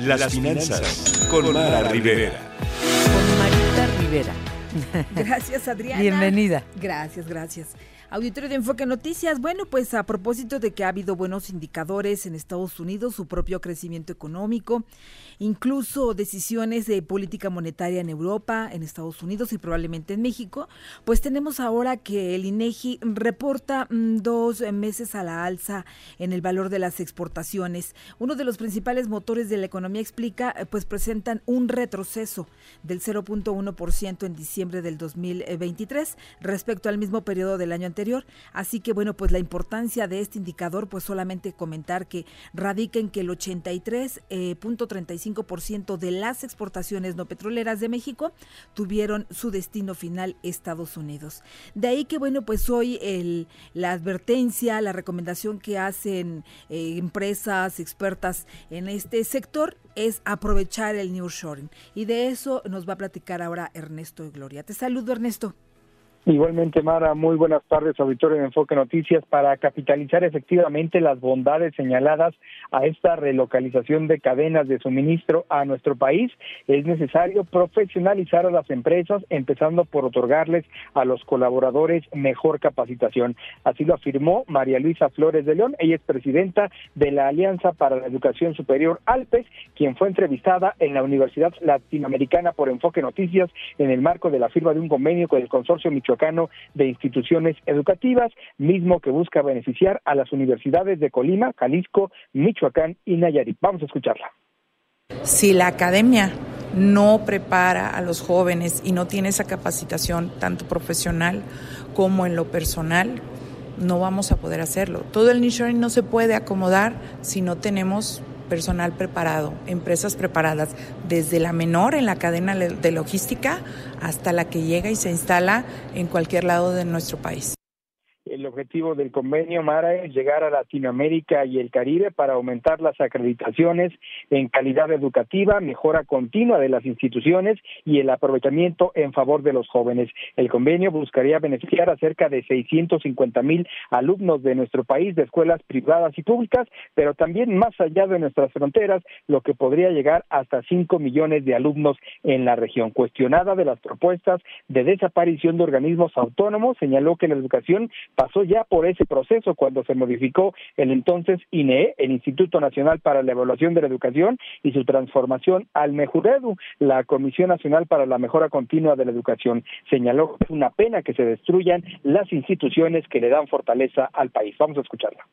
Las, finanzas, con Mara Rivera. Con Marita Rivera. Gracias, Adriana. Bienvenida. Gracias, gracias. Auditorio de Enfoque Noticias. Bueno, pues a propósito de que ha habido buenos indicadores en Estados Unidos, su propio crecimiento económico, incluso decisiones de política monetaria en Europa, en Estados Unidos y probablemente en México, pues tenemos ahora que el INEGI reporta mm, dos meses a la alza en el valor de las exportaciones. Uno de los principales motores de la economía explica, eh, pues presentan un retroceso del 0.1% en diciembre del 2023 respecto al mismo periodo del año anterior Así que bueno, pues la importancia de este indicador, pues solamente comentar que radica en que el 83.35% eh, de las exportaciones no petroleras de México tuvieron su destino final Estados Unidos. De ahí que bueno, pues hoy el, la advertencia, la recomendación que hacen eh, empresas expertas en este sector es aprovechar el nearshoring. Y de eso nos va a platicar ahora Ernesto Gloria. Te saludo, Ernesto. Igualmente, Mara, muy buenas tardes, auditorio de Enfoque Noticias. Para capitalizar efectivamente las bondades señaladas a esta relocalización de cadenas de suministro a nuestro país, es necesario profesionalizar a las empresas, empezando por otorgarles a los colaboradores mejor capacitación. Así lo afirmó María Luisa Flores de León. Ella es presidenta de la Alianza para la Educación Superior Alpes, quien fue entrevistada en la Universidad Latinoamericana por Enfoque Noticias en el marco de la firma de un convenio con el consorcio Michoacán De Instituciones Educativas, mismo que busca beneficiar a las universidades de Colima, Jalisco, Michoacán y Nayarit. Vamos a escucharla. Si la academia no prepara a los jóvenes y no tiene esa capacitación tanto profesional como en lo personal, no vamos a poder hacerlo. Todo el nearshoring no se puede acomodar si no tenemos personal preparado, empresas preparadas, desde la menor en la cadena de logística hasta la que llega y se instala en cualquier lado de nuestro país. El objetivo del convenio Mara es llegar a Latinoamérica y el Caribe para aumentar las acreditaciones en calidad educativa, mejora continua de las instituciones y el aprovechamiento en favor de los jóvenes. El convenio buscaría beneficiar a cerca de 650 mil alumnos de nuestro país de escuelas privadas y públicas, pero también más allá de nuestras fronteras, lo que podría llegar hasta 5 millones de alumnos en la región. Cuestionada de las propuestas de desaparición de organismos autónomos, señaló que la educación pasó ya por ese proceso cuando se modificó el entonces INE, el Instituto Nacional para la Evaluación de la Educación, y su transformación al MEJUREDU, la Comisión Nacional para la Mejora Continua de la Educación. Señaló que es una pena que se destruyan las instituciones que le dan fortaleza al país. Vamos a escucharla.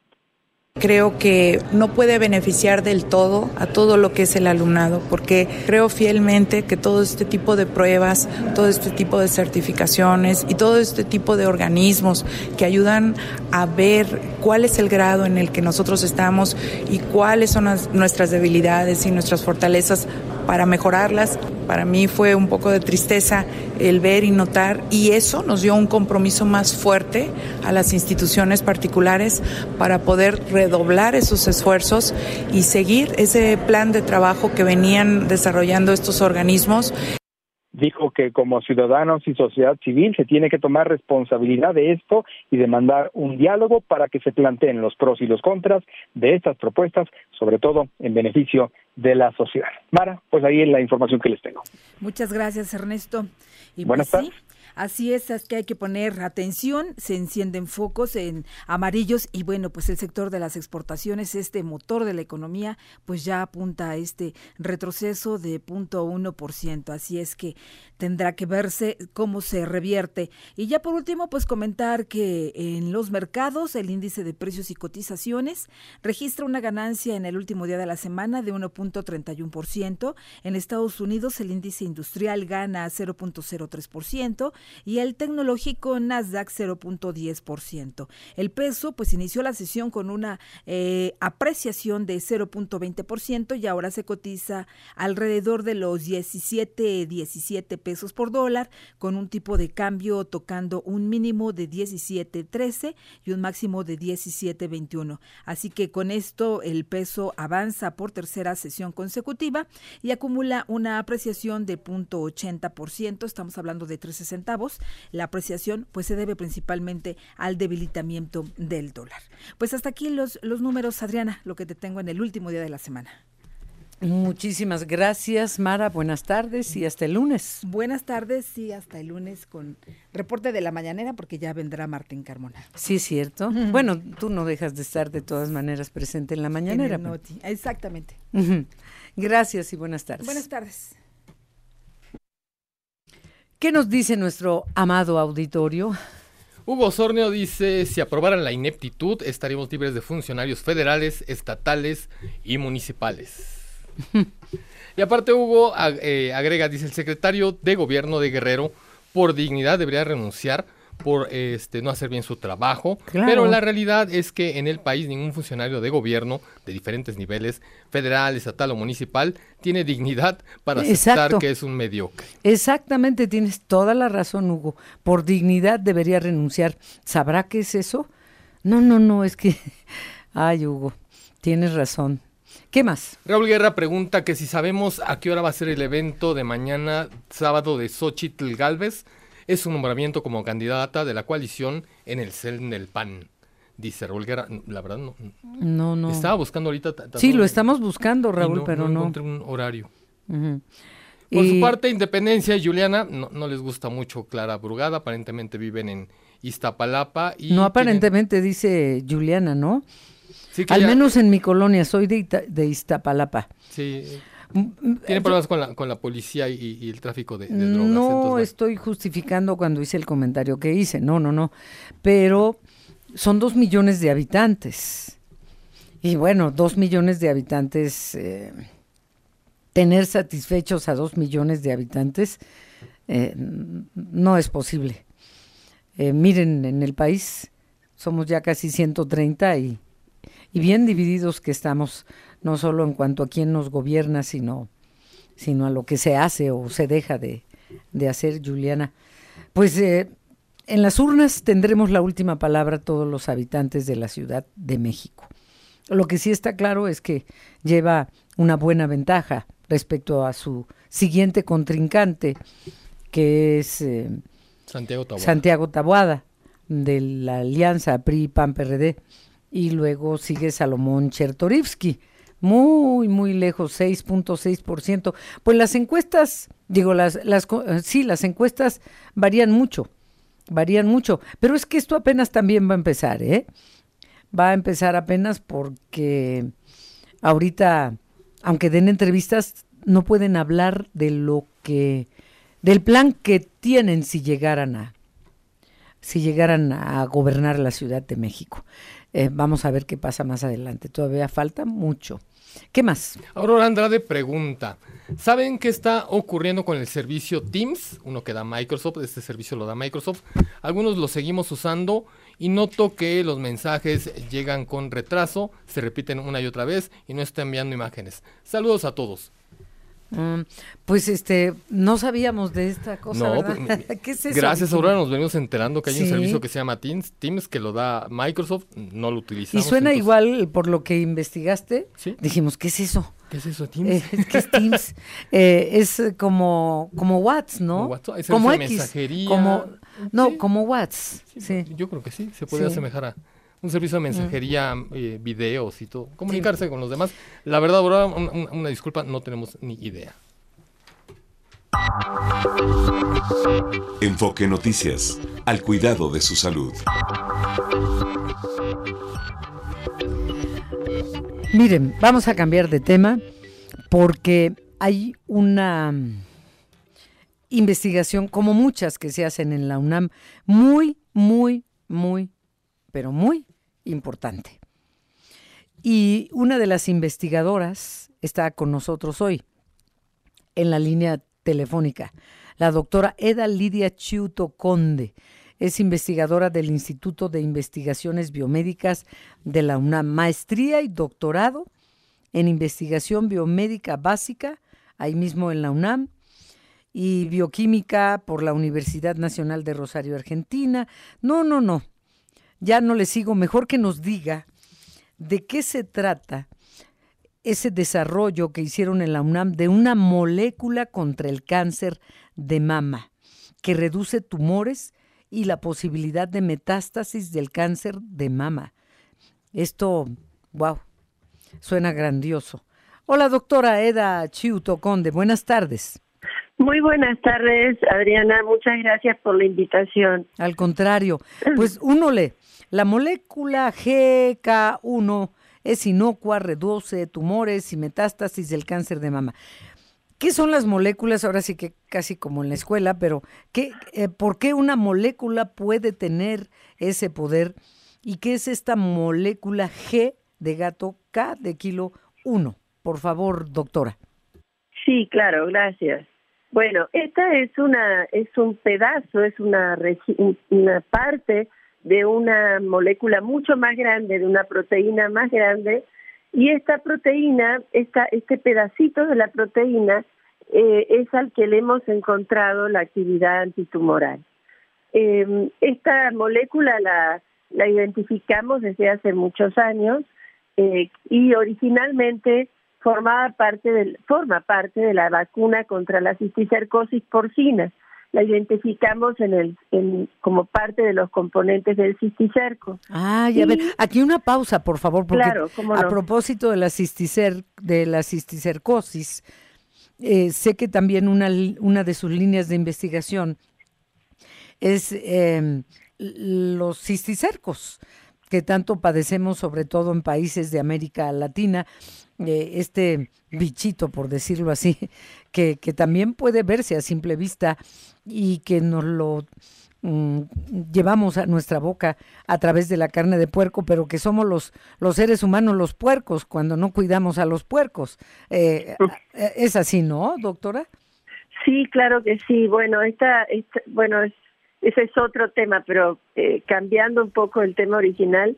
Creo que no puede beneficiar del todo a todo lo que es el alumnado, porque creo fielmente que todo este tipo de pruebas, todo este tipo de certificaciones y todo este tipo de organismos que ayudan a ver cuál es el grado en el que nosotros estamos y cuáles son nuestras debilidades y nuestras fortalezas para mejorarlas. Para mí fue un poco de tristeza el ver y notar y eso nos dio un compromiso más fuerte a las instituciones particulares para poder redoblar esos esfuerzos y seguir ese plan de trabajo que venían desarrollando estos organismos dijo que como ciudadanos y sociedad civil se tiene que tomar responsabilidad de esto y demandar un diálogo para que se planteen los pros y los contras de estas propuestas, sobre todo en beneficio de la sociedad. Mara, pues ahí es la información que les tengo. Muchas gracias, Ernesto. Y Buenas pues tardes. Así es, es que hay que poner atención, se encienden focos en amarillos y bueno, pues el sector de las exportaciones, este motor de la economía, pues ya apunta a este retroceso de 0.1%. Así es que tendrá que verse cómo se revierte. Y ya por último, pues comentar que en los mercados el índice de precios y cotizaciones registra una ganancia en el último día de la semana de 1.31%. En Estados Unidos el índice industrial gana 0.03% y el tecnológico Nasdaq 0.10%. El peso pues inició la sesión con una eh, apreciación de 0.20% y ahora se cotiza alrededor de los 17, 17 pesos por dólar con un tipo de cambio tocando un mínimo de 17.13 y un máximo de 17.21. Así que con esto el peso avanza por tercera sesión consecutiva y acumula una apreciación de 0.80%, estamos hablando de 13 centavos la apreciación pues se debe principalmente al debilitamiento del dólar. Pues hasta aquí los, los números, Adriana, lo que te tengo en el último día de la semana. Muchísimas gracias, Mara. Buenas tardes y hasta el lunes. Buenas tardes y hasta el lunes con reporte de la mañanera porque ya vendrá Martín Carmona. Sí, cierto. Bueno, tú no dejas de estar de todas maneras presente en la mañanera. Exactamente. Gracias y buenas tardes. Buenas tardes. ¿Qué nos dice nuestro amado auditorio? Hugo Sorneo dice, si aprobaran la ineptitud, estaríamos libres de funcionarios federales, estatales y municipales. Y aparte Hugo eh, agrega, dice el secretario de gobierno de Guerrero, por dignidad debería renunciar por este no hacer bien su trabajo, pero la realidad es que en el país ningún funcionario de gobierno de diferentes niveles, federal, estatal o municipal, tiene dignidad para aceptar que es un mediocre. Exactamente, tienes toda la razón, Hugo. Por dignidad debería renunciar. ¿Sabrá qué es eso? No, no, no, es que ay, Hugo, tienes razón. ¿Qué más? Raúl Guerra pregunta que si sabemos a qué hora va a ser el evento de mañana, sábado, de Xochitl Galvez es un nombramiento como candidata de la coalición en el CEL del PAN. Dice Raúl Guerra, la verdad no. No, no. Estaba buscando ahorita. Sí, lo estamos buscando, Raúl, pero no. No encontré un horario. Por su parte, Independencia y Juliana no, les gusta mucho Clara Brugada, aparentemente viven en Iztapalapa. Y no, aparentemente dice Juliana, ¿no? Sí, Al menos en mi colonia, soy de, de Iztapalapa. Sí. Tiene problemas con la, con la policía y, el tráfico de, drogas. No estoy justificando cuando hice el comentario que hice, no, no, no. Pero son dos millones de habitantes. Y bueno, dos millones de habitantes, eh, tener satisfechos a dos millones de habitantes eh, no es posible. Eh, miren, en el país somos ya casi 130 y, y bien divididos que estamos, no solo en cuanto a quién nos gobierna, sino, sino a lo que se hace o se deja de, de hacer, Juliana. Pues eh, en las urnas tendremos la última palabra todos los habitantes de la Ciudad de México. Lo que sí está claro es que lleva una buena ventaja respecto a su siguiente contrincante, que es eh, Santiago, Taboada. Santiago Taboada, de la alianza PRI-PAN-PRD, y luego sigue Salomón Chertorivsky, muy, muy lejos, 6.6%. Pues las encuestas, digo, las, las, sí, las encuestas varían mucho, varían mucho, pero es que esto apenas también va a empezar, ¿eh? Va a empezar apenas porque ahorita, aunque den entrevistas, no pueden hablar de lo que del plan que tienen si llegaran a si llegaran a gobernar la Ciudad de México. Eh, vamos a ver qué pasa más adelante. Todavía falta mucho. ¿Qué más? Aurora Andrade pregunta, ¿saben qué está ocurriendo con el servicio Teams? Uno que da Microsoft, este servicio lo da Microsoft. Algunos lo seguimos usando y noto que los mensajes llegan con retraso, se repiten una y otra vez y no está enviando imágenes. Saludos a todos. Mm, pues este, no sabíamos de esta cosa. No, pues, ¿Qué es eso? Gracias, ahora nos venimos enterando que hay un servicio que se llama Teams, Teams que lo da Microsoft, no lo utilizamos. Y suena igual por lo que investigaste. Dijimos, ¿qué es eso? ¿Qué es eso, Teams? Eh, ¿Qué es Teams? eh, es como, como Whats, ¿no? Como, X. Mensajería. Como, no, como Whats. Sí, Yo creo que sí, se puede asemejar a un servicio de mensajería, eh, videos y todo, comunicarse con los demás. La verdad, una, disculpa, no tenemos ni idea. Enfoque Noticias, al cuidado de su salud. Miren, vamos a cambiar de tema porque hay una investigación, como muchas que se hacen en la UNAM, muy, muy, muy, pero muy importante. Y una de las investigadoras está con nosotros hoy en la línea telefónica, la doctora Eda Lidia Chiuto Conde. Es investigadora del Instituto de Investigaciones Biomédicas de la UNAM, maestría y doctorado en investigación biomédica básica, ahí mismo en la UNAM, y bioquímica por la Universidad Nacional de Rosario, Argentina. No, no, no, ya no le sigo, mejor que nos diga de qué se trata ese desarrollo que hicieron en la UNAM de una molécula contra el cáncer de mama que reduce tumores y la posibilidad de metástasis del cáncer de mama. Esto, wow, suena grandioso. Hola, doctora Eda Chiuto Conde, buenas tardes. Muy buenas tardes, Adriana. Muchas gracias por la invitación. Al contrario, pues uno le la molécula GK1 es inocua, reduce tumores y metástasis del cáncer de mama. ¿Qué son las moléculas? Ahora sí que casi como en la escuela, pero ¿qué, eh, ¿por qué una molécula puede tener ese poder? ¿Y qué es esta molécula G de gato K de kilo 1? Por favor, doctora. Sí, claro, gracias. Bueno, esta es una es un pedazo, es una una parte de una molécula mucho más grande, de una proteína más grande, y esta proteína, este pedacito de la proteína, eh, es al que le hemos encontrado la actividad antitumoral. Em, esta molécula la, identificamos desde hace muchos años eh, y originalmente formaba forma parte de la vacuna contra la cisticercosis porcina la identificamos en el en, como parte de los componentes del cisticerco. Ah, ya ver, aquí una pausa, por favor, porque a propósito de la cisticer de la cisticercosis, eh, sé que también una, una de sus líneas de investigación es em, los cisticercos que tanto padecemos, sobre todo en países de América Latina, eh, este bichito, por decirlo así, que, que también puede verse a simple vista y que nos lo mm, llevamos a nuestra boca a través de la carne de puerco, pero que somos los, los seres humanos los puercos cuando no cuidamos a los puercos. Eh, eh, es así, ¿no, doctora? Sí, claro que sí. Bueno, esta, esta bueno, es, ese es otro tema, pero eh, cambiando un poco el tema original,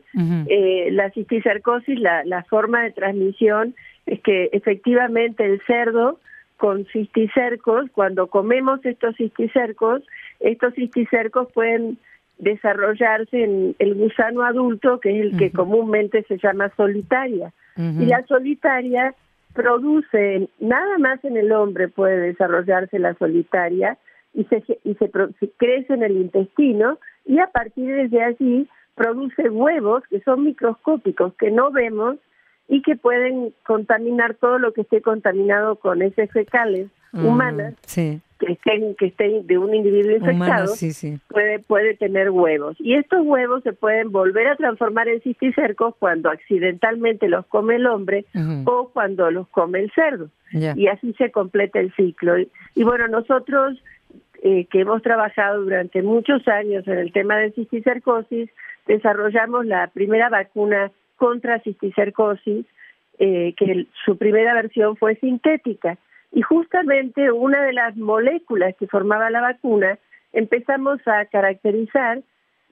eh, la cisticercosis, la, la forma de transmisión es que efectivamente el cerdo con cisticercos, cuando comemos estos cisticercos, estos cisticercos pueden desarrollarse en el gusano adulto, que es el que comúnmente se llama solitaria. Y la solitaria produce, nada más en el hombre puede desarrollarse la solitaria y se, y se, crece en el intestino y a partir de allí produce huevos que son microscópicos, que no vemos y que pueden contaminar todo lo que esté contaminado con heces fecales Mm, humanas sí. que estén que estén de un individuo infectado Humanas, sí, sí. puede puede tener huevos. Y estos huevos se pueden volver a transformar en cisticercos cuando accidentalmente los come el hombre o cuando los come el cerdo. Y así se completa el ciclo. Y, y bueno nosotros eh, que hemos trabajado durante muchos años en el tema de cisticercosis desarrollamos la primera vacuna contra cisticercosis eh, que su primera versión fue sintética y justamente una de las moléculas que formaba la vacuna empezamos a caracterizar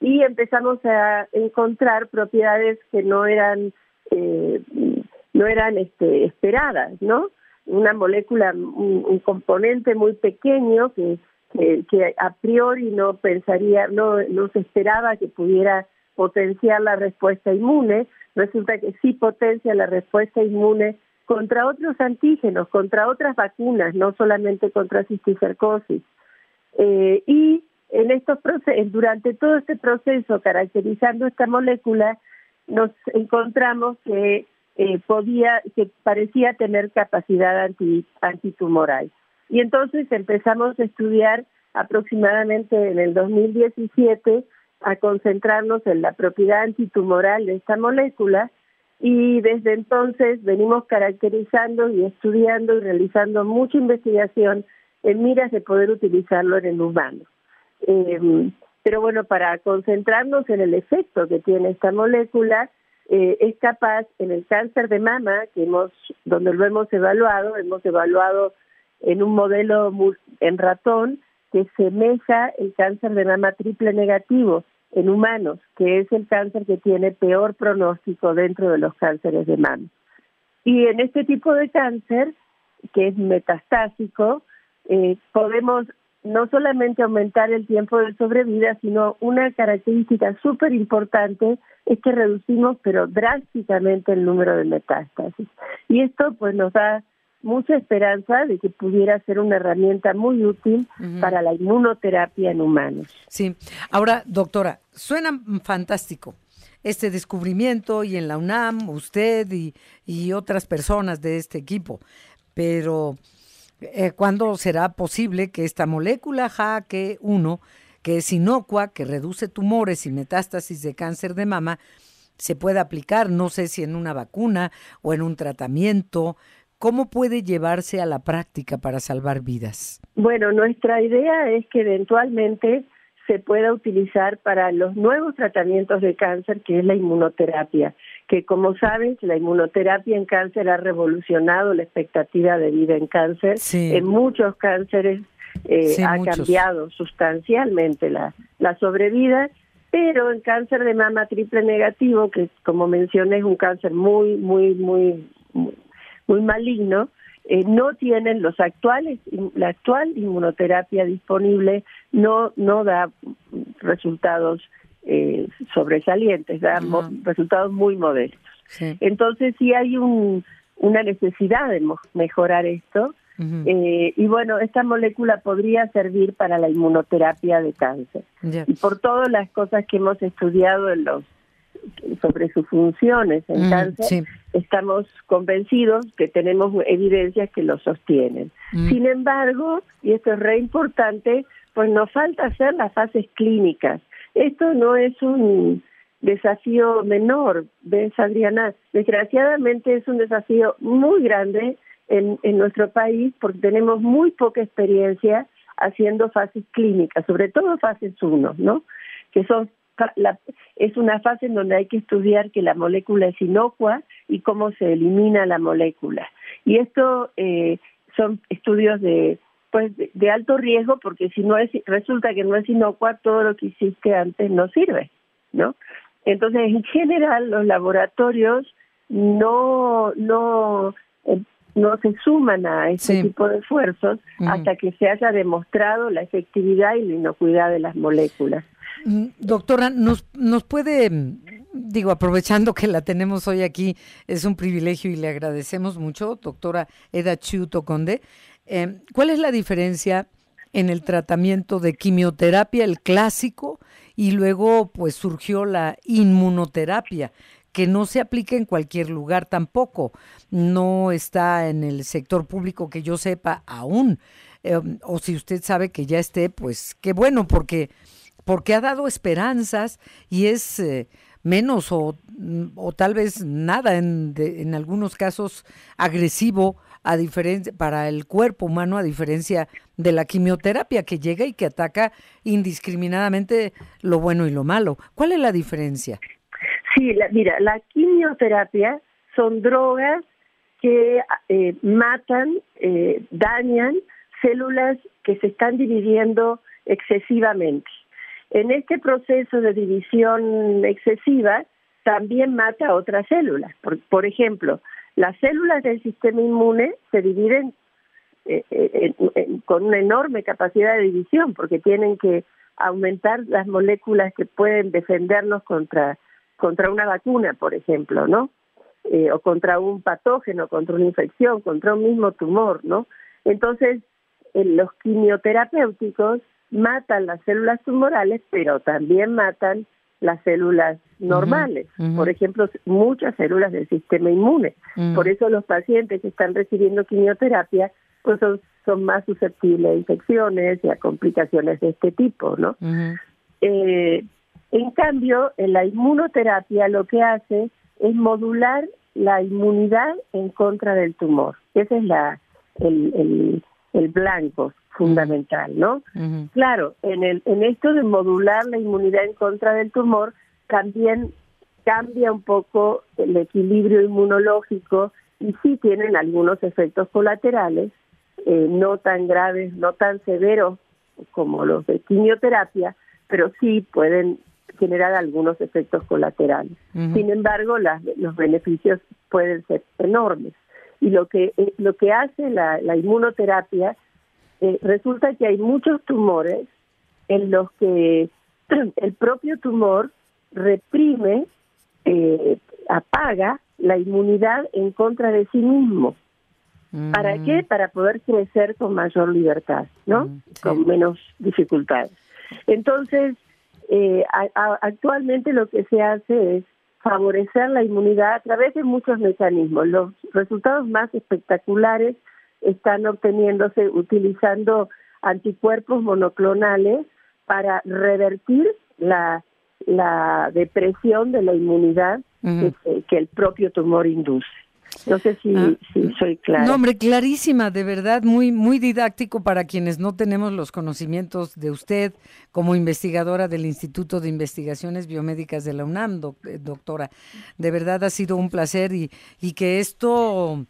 y empezamos a encontrar propiedades que no eran eh, no eran este, esperadas, ¿no? Una molécula, un componente muy pequeño que, que, a priori no pensaría, no, no se esperaba que pudiera potenciar la respuesta inmune, resulta que sí potencia la respuesta inmune contra otros antígenos, contra otras vacunas, no solamente contra cisticercosis. Eh, y en estos procesos, durante todo este proceso, caracterizando esta molécula, nos encontramos que eh, podía, que parecía tener capacidad anti, antitumoral. Y entonces empezamos a estudiar aproximadamente en el 2017 a concentrarnos en la propiedad antitumoral de esta molécula y desde entonces venimos caracterizando y estudiando y realizando mucha investigación en miras de poder utilizarlo en el humano. Eh, pero bueno, para concentrarnos en el efecto que tiene esta molécula, eh, es capaz en el cáncer de mama, que hemos, donde lo hemos evaluado, hemos evaluado en un modelo en ratón que semeja el cáncer de mama triple negativo en humanos, que es el cáncer que tiene peor pronóstico dentro de los cánceres de mama. Y en este tipo de cáncer, que es metastásico, eh, podemos no solamente aumentar el tiempo de sobrevida, sino una característica súper importante es que reducimos, pero drásticamente, el número de metástasis. Y esto pues nos da mucha esperanza de que pudiera ser una herramienta muy útil para la inmunoterapia en humanos. Sí. Ahora, doctora, suena fantástico este descubrimiento y en la UNAM, usted y, y otras personas de este equipo, pero eh, ¿cuándo será posible que esta molécula JAK1, que es inocua, que reduce tumores y metástasis de cáncer de mama, se pueda aplicar, no sé si en una vacuna o en un tratamiento? ¿Cómo puede llevarse a la práctica para salvar vidas? Bueno, nuestra idea es que eventualmente se pueda utilizar para los nuevos tratamientos de cáncer, que es la inmunoterapia, que como sabes, la inmunoterapia en cáncer ha revolucionado la expectativa de vida en cáncer. Sí. En muchos cánceres eh, Sí, ha muchos. cambiado sustancialmente la, la sobrevida, pero en cáncer de mama triple negativo, que como mencioné es un cáncer muy, muy, muy, muy, muy maligno, eh, no tienen los actuales, la actual inmunoterapia disponible no, no da resultados eh, sobresalientes, da mo- resultados muy modestos. Entonces sí hay un, una necesidad de mo- mejorar esto eh, y bueno, esta molécula podría servir para la inmunoterapia de cáncer. Y por todas las cosas que hemos estudiado en los sobre sus funciones Mm, cáncer, sí. estamos convencidos que tenemos evidencias que lo sostienen. Mm. Sin embargo, y esto es re importante, pues nos falta hacer las fases clínicas. Esto no es un desafío menor, ¿ves, Adriana? Desgraciadamente es un desafío muy grande en, en nuestro país porque tenemos muy poca experiencia haciendo fases clínicas, sobre todo fases 1, ¿no? Que son la, es una fase en donde hay que estudiar que la molécula es inocua y cómo se elimina la molécula. Y esto eh, son estudios de pues de, alto riesgo porque si no es resulta que no es inocua todo lo que hiciste antes no sirve, ¿no? Entonces en general los laboratorios no no eh, no se suman a este tipo de esfuerzos hasta que se haya demostrado la efectividad y la inocuidad de las moléculas. Doctora, ¿nos, nos puede, digo, aprovechando que la tenemos hoy aquí, es un privilegio y le agradecemos mucho, doctora Eda Chuto Conde, eh, ¿cuál es la diferencia en el tratamiento de quimioterapia, el clásico, y luego pues surgió la inmunoterapia? que no se aplica en cualquier lugar tampoco. No está en el sector público que yo sepa aún. Eh, o si usted sabe que ya esté, pues qué bueno, porque, porque ha dado esperanzas y es eh, menos o, o, tal vez nada en, en algunos casos agresivo a diferencia para el cuerpo humano a diferencia de la quimioterapia que llega y que ataca indiscriminadamente lo bueno y lo malo. ¿Cuál es la diferencia? Sí, mira, la quimioterapia son drogas que eh, matan, eh, dañan células que se están dividiendo excesivamente. En este proceso de división excesiva también mata otras células. Por, ejemplo, las células del sistema inmune se dividen eh, con una enorme capacidad de división porque tienen que aumentar las moléculas que pueden defendernos contra contra una vacuna, por ejemplo, ¿no? Eh, o contra un patógeno, contra una infección, contra un mismo tumor, ¿no? Entonces, los quimioterapéuticos matan las células tumorales, pero también matan las células normales, por ejemplo, muchas células del sistema inmune. Por eso los pacientes que están recibiendo quimioterapia pues son, son más susceptibles a infecciones y a complicaciones de este tipo, ¿no? eh, en cambio, en la inmunoterapia lo que hace es modular la inmunidad en contra del tumor. Ese es la, el, el, blanco fundamental, ¿no? Claro, en, el, en esto de modular la inmunidad en contra del tumor, también cambia un poco el equilibrio inmunológico y sí tienen algunos efectos colaterales, eh, no tan graves, no tan severos como los de quimioterapia, pero sí pueden generar algunos efectos colaterales. Sin embargo, los beneficios pueden ser enormes. Y lo que, eh, lo que hace la, inmunoterapia, eh, resulta que hay muchos tumores en los que el propio tumor reprime, eh, apaga la inmunidad en contra de sí mismo. ¿Para qué? Para poder crecer con mayor libertad, ¿no? Con menos dificultades. Entonces, eh, actualmente lo que se hace es favorecer la inmunidad a través de muchos mecanismos. Los resultados más espectaculares están obteniéndose utilizando anticuerpos monoclonales para revertir la, la depresión de la inmunidad que el propio tumor induce. No sé si, ah, soy clara. No, hombre, clarísima, de verdad, muy, muy didáctico para quienes no tenemos los conocimientos de usted como investigadora del Instituto de Investigaciones Biomédicas de la UNAM, eh, doctora. De verdad ha sido un placer y, y que esto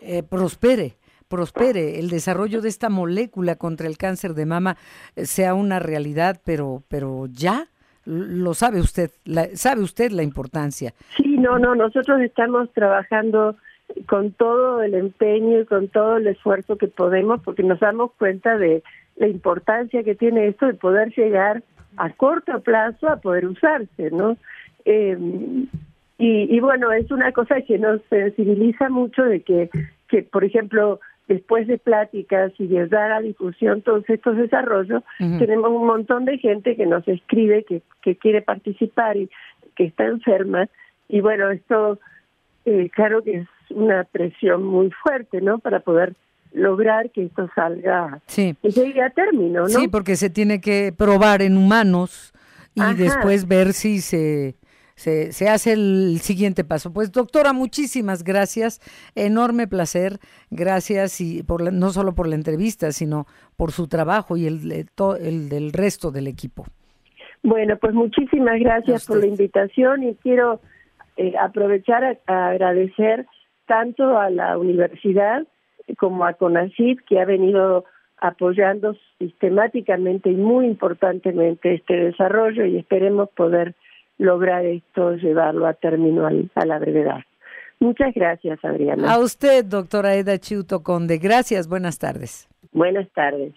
eh, prospere prospere, el desarrollo de esta molécula contra el cáncer de mama eh, sea una realidad, pero, pero ya, lo sabe usted, sabe usted la importancia. Sí, no, no, nosotros estamos trabajando con todo el empeño y con todo el esfuerzo que podemos porque nos damos cuenta de la importancia que tiene esto de poder llegar a corto plazo a poder usarse, ¿no? Eh, y, y bueno, es una cosa que nos sensibiliza mucho de que, que por ejemplo, después de pláticas y de dar a difusión todos estos desarrollos, tenemos un montón de gente que nos escribe que, que quiere participar y que está enferma. Y bueno, esto eh, claro que es una presión muy fuerte, ¿no? Para poder lograr que esto salga, sí. que llegue a término, ¿no? Sí, porque se tiene que probar en humanos y después ver si se se, se hace el siguiente paso. Pues doctora, muchísimas gracias, enorme placer, gracias y por no solo por la entrevista, sino por su trabajo y el, el del resto del equipo. Bueno, pues muchísimas gracias por la invitación y quiero eh, aprovechar a, agradecer tanto a la universidad como a CONACYT que ha venido apoyando sistemáticamente y muy importantemente este desarrollo y esperemos poder lograr esto, llevarlo a término a la brevedad. Muchas gracias, Adriana. A usted, doctora Eda Chiuto Conde. Gracias, buenas tardes. Buenas tardes.